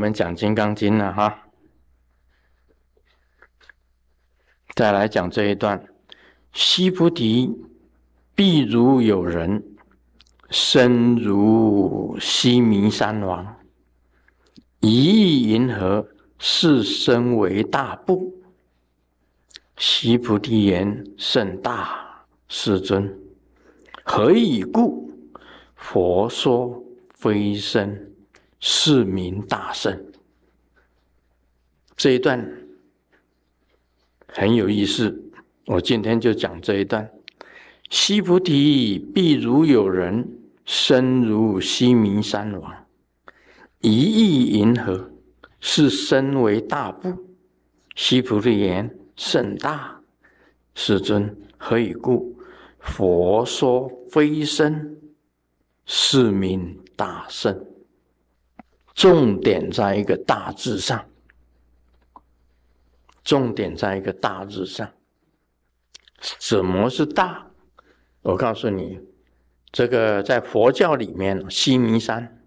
我们讲《金刚经》了哈。再来讲这一段：悉菩提，必如有人身如须弥山王，一亿银河，是身为大部。悉菩提言：甚大，世尊。何以故？佛说非身，是名大圣。这一段。很有意思，我今天就讲这一段。悉菩提，必如有人身如须弥山王，一亿银河，是身为大部。悉菩提言：甚大，世尊。何以故？佛说非身，是名大圣。重点在一个大字上。重点在一个“大”字上。什么是大？我告诉你，这个在佛教里面，西弥山，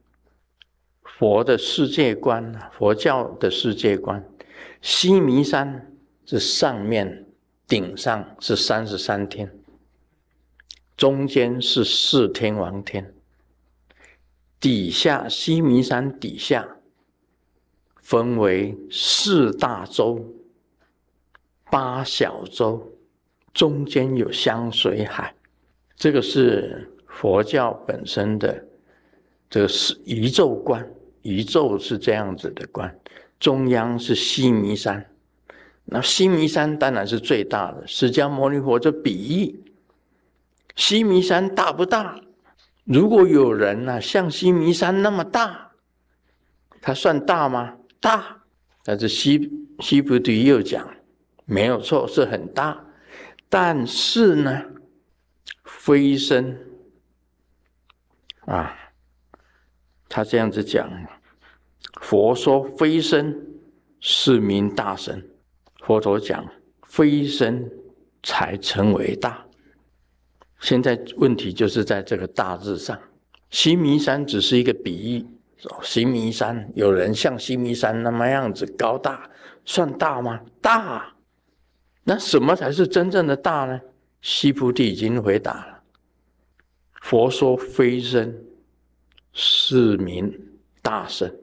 佛的世界观，佛教的世界观，西弥山是上面顶上是三十三天，中间是四天王天，底下西弥山底下分为四大洲。八小洲中间有香水海，这个是佛教本身的这个是宇宙观，宇宙是这样子的观。中央是西弥山，那西弥山当然是最大的。释迦牟尼佛就比喻西弥山大不大？如果有人呢像西弥山那么大，他算大吗？大。但是西西菩提又讲。没有错，是很大，但是呢，飞身啊，他这样子讲，佛说飞身是名大神，佛陀讲飞身才成为大。现在问题就是在这个大字上，西弥山只是一个比喻，西弥山有人像西弥山那么样子高大，算大吗？大。那什么才是真正的大呢？西菩提已经回答了。佛说非身，是名大身，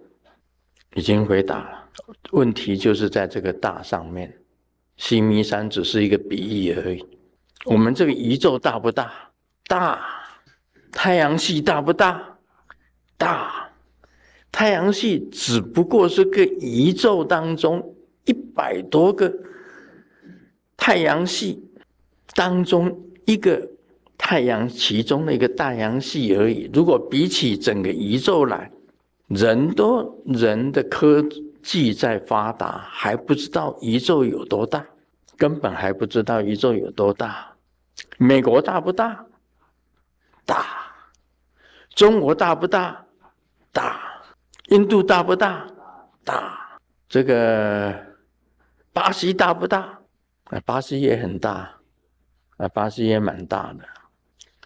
已经回答了。问题就是在这个大上面，西弥山只是一个比喻而已。我们这个宇宙大不大？大。太阳系大不大？大。太阳系只不过是个宇宙当中一百多个。太阳系当中一个太阳其中的一个太阳系而已。如果比起整个宇宙来，人多人的科技在发达，还不知道宇宙有多大，根本还不知道宇宙有多大。美国大不大？大。中国大不大？大。印度大不大？大。这个巴西大不大？啊，巴西也很大，啊，巴西也蛮大的。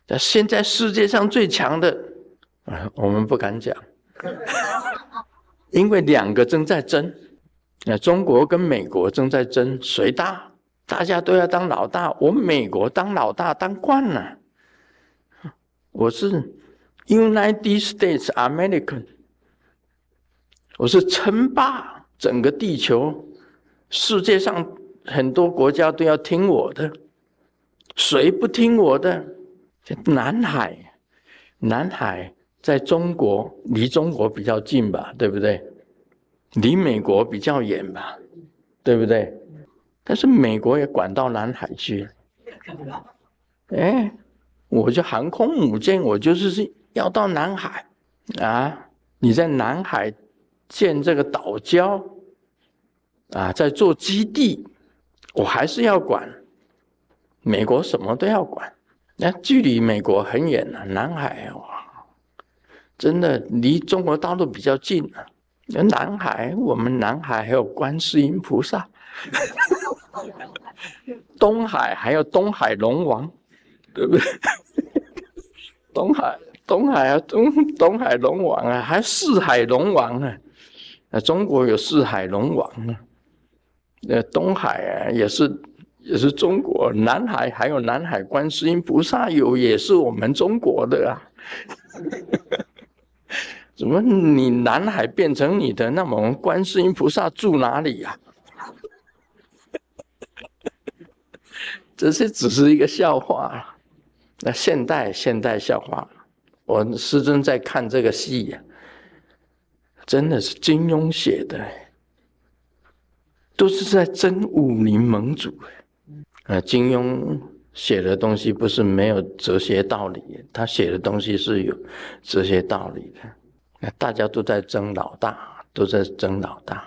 那现在世界上最强的，啊，我们不敢讲，因为两个正在争。那中国跟美国正在争谁大，大家都要当老大。我美国当老大当惯了，我是 United States American，我是称霸整个地球，世界上。很多国家都要听我的，谁不听我的？南海，南海在中国，离中国比较近吧，对不对？离美国比较远吧，对不对？但是美国也管到南海去了。哎，我就航空母舰，我就是是要到南海啊！你在南海建这个岛礁啊，在做基地。我还是要管，美国什么都要管。那距离美国很远了，南海哇，真的离中国大陆比较近啊。那南海，我们南海还有观世音菩萨，东海还有东海龙王，对不对？东海，东海啊，东东海龙王啊，还四海龙王啊，那中国有四海龙王啊，那东海啊也是也是中国，南海还有南海观世音菩萨有也是我们中国的啊。怎么你南海变成你的？那么观世音菩萨住哪里呀？这些只是一个笑话。那现代现代笑话，我师尊在看这个戏呀，真的是金庸写的，都是在真武林盟主。呃，金庸写的东西不是没有哲学道理，他写的东西是有哲学道理的。大家都在争老大，都在争老大。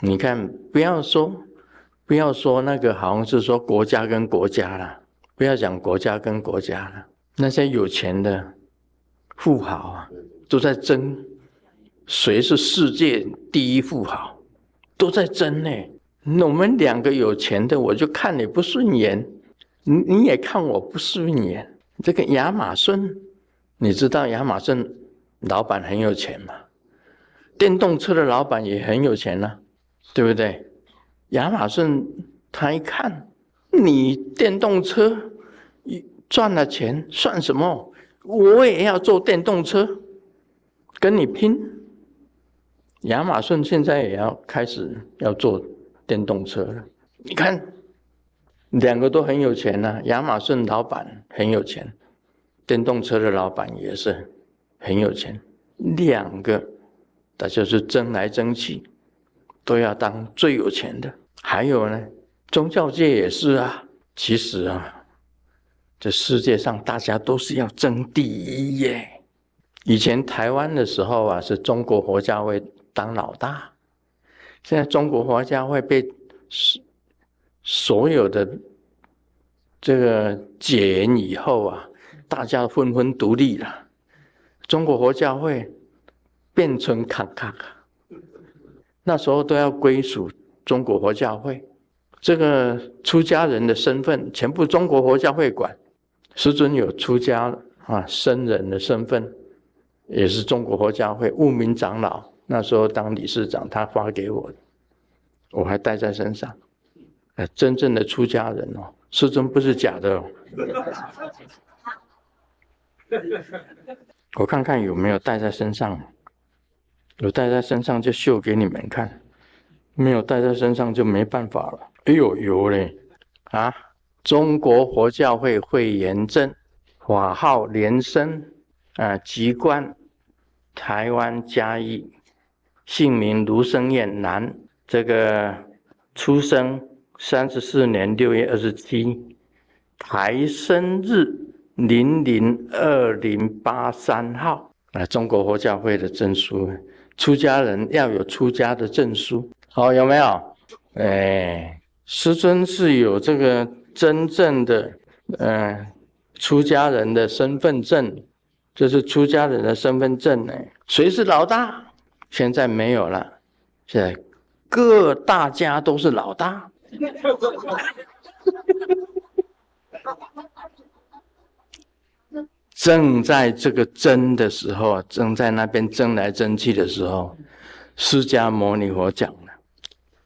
你看，不要说，不要说那个，好像是说国家跟国家了。不要讲国家跟国家了，那些有钱的富豪啊，都在争谁是世界第一富豪，都在争呢。那我们两个有钱的，我就看你不顺眼，你你也看我不顺眼。这个亚马逊，你知道亚马逊？老板很有钱嘛，电动车的老板也很有钱呢，对不对？亚马逊他一看，你电动车赚了钱算什么？我也要做电动车，跟你拼。亚马逊现在也要开始要做电动车了。你看，两个都很有钱呐。亚马逊老板很有钱，电动车的老板也是。很有钱，两个，他就是争来争去，都要当最有钱的。还有呢，宗教界也是啊。其实啊，这世界上大家都是要争第一耶。以前台湾的时候啊，是中国佛教会当老大。现在中国佛教会被所所有的这个解严以后啊，大家纷纷独立了。中国佛教会变成卡卡卡，那时候都要归属中国佛教会，这个出家人的身份全部中国佛教会管。师尊有出家啊僧人的身份，也是中国佛教会悟明长老那时候当理事长，他发给我的，我还带在身上。呃，真正的出家人哦，师尊不是假的哦。我看看有没有带在身上，有带在身上就秀给你们看，没有带在身上就没办法了。哎呦，有嘞！啊，中国佛教会会员证，法号莲生，啊，籍贯台湾嘉义，姓名卢生燕，男，这个出生三十四年六月二十七，台生日。零零二零八三号啊，中国佛教会的证书，出家人要有出家的证书，好有没有？哎，师尊是有这个真正的嗯出家人的身份证，这是出家人的身份证呢。谁是老大？现在没有了，现在各大家都是老大。正在这个争的时候，正在那边争来争去的时候，释迦牟尼佛讲了：“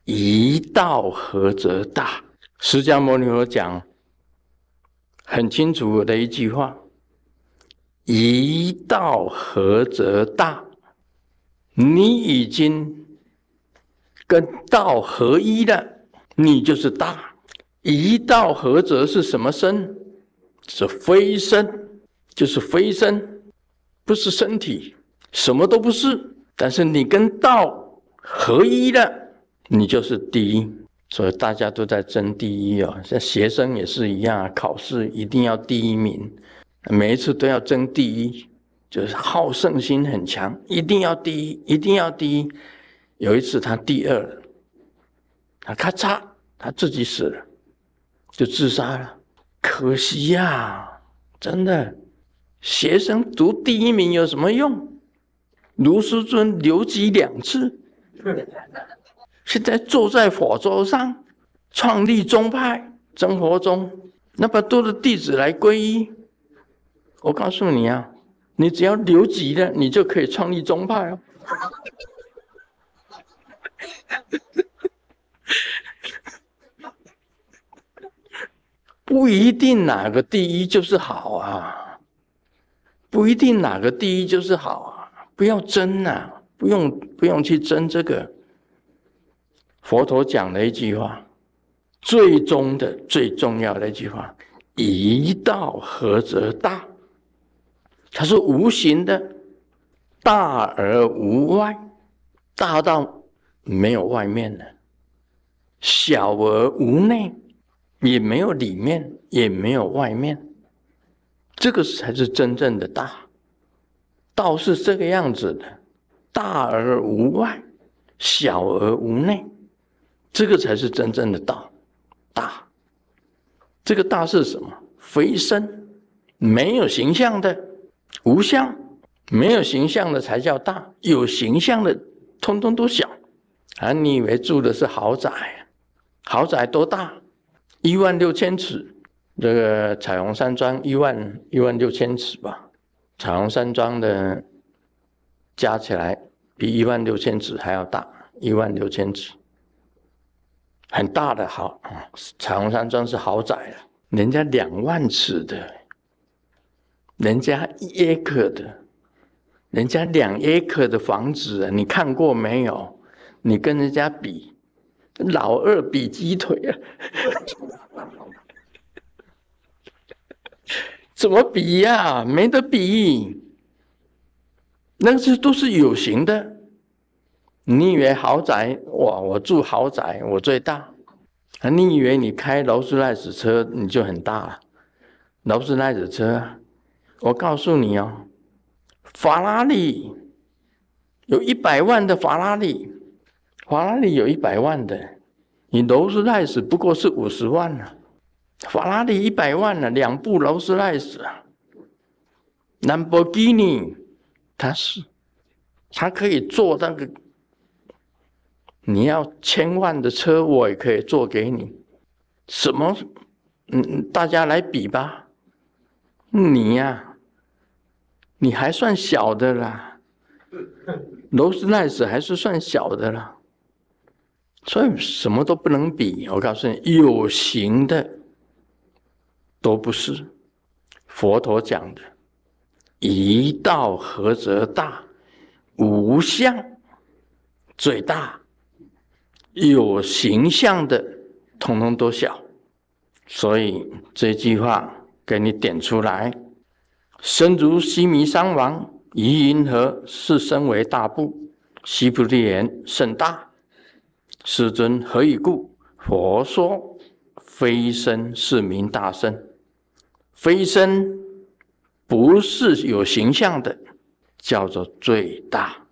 一道合则大。”释迦牟尼佛讲很清楚的一句话：“一道合则大。”你已经跟道合一了，你就是大。一道合则是什么身？是非身。就是非身，不是身体，什么都不是。但是你跟道合一了，你就是第一。所以大家都在争第一哦，像学生也是一样，考试一定要第一名，每一次都要争第一，就是好胜心很强，一定要第一，一定要第一。有一次他第二，他咔嚓，他自己死了，就自杀了，可惜呀，真的。学生读第一名有什么用？卢师尊留级两次，现在坐在火桌上，创立宗派，生活中那么多的弟子来皈依。我告诉你啊，你只要留级了，你就可以创立宗派哦。不一定哪个第一就是好啊，不一定哪个第一就是好啊，不要争呐，不用不用去争这个。佛陀讲了一句话，最终的最重要的一句话：一道合则大。它是无形的，大而无外，大到没有外面了；小而无内。也没有里面，也没有外面，这个才是真正的大。道是这个样子的，大而无外，小而无内，这个才是真正的道。大，这个大是什么？非身，没有形象的，无相，没有形象的才叫大。有形象的，通通都小。啊，你以为住的是豪宅？豪宅多大？一万六千尺，这个彩虹山庄一万一万六千尺吧。彩虹山庄的加起来比一万六千尺还要大，一万六千尺，很大的豪！彩虹山庄是豪宅了，人家两万尺的，人家一 acre 的，人家两 acre 的房子，你看过没有？你跟人家比。老二比鸡腿啊，怎么比呀？没得比，那些都是有形的。你以为豪宅哇？我住豪宅，我最大。啊，你以为你开劳斯莱斯车你就很大了？劳斯莱斯车，我告诉你哦，法拉利有一百万的法拉利。法拉利有一百万的，你劳斯莱斯不过是五十万呢。法拉利一百万呢，两部劳斯莱斯。兰博基尼，它是，它可以做那个，你要千万的车，我也可以做给你。什么？嗯，大家来比吧。你呀，你还算小的啦，劳斯莱斯还是算小的啦。所以什么都不能比，我告诉你，有形的都不是。佛陀讲的“一道合则大，无相最大，有形象的统统都小”。所以这句话给你点出来：“身如须弥山王，以银河是身为大部，须菩提言甚大。”世尊何以故？佛说非身是名大身，非身不是有形象的，叫做最大。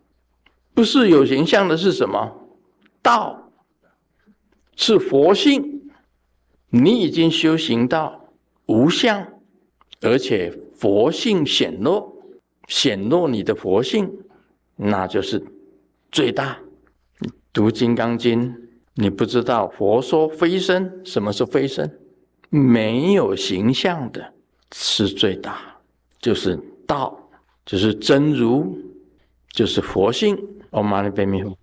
不是有形象的是什么？道是佛性。你已经修行到无相，而且佛性显露，显露你的佛性，那就是最大。读《金刚经》，你不知道佛说非身，什么是非身？没有形象的，是最大，就是道，就是真如，就是佛性。阿弥陀佛。